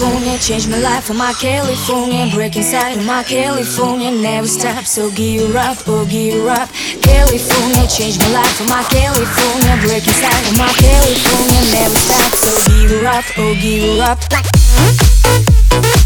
California changed my life for my California. Break inside of my California. Never stop so gear up oh gear up. California changed my life for my California. Break inside of my California. Never stop so gear up oh gear up. Gear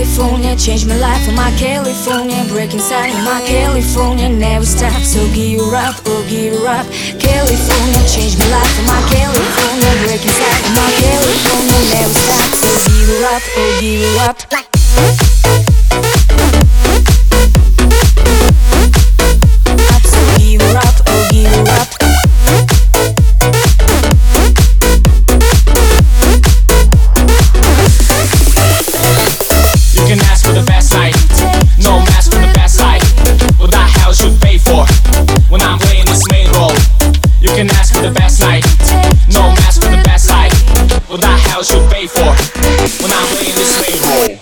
California changed my life for my California. Break inside my California. Never stop so gear up oh gear up. California changed my life for my California. Break inside my California. Never stop so gear up oh gear up playing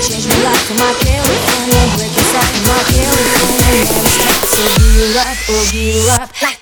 Changed my life my break inside my California never stop so gear up oh gear up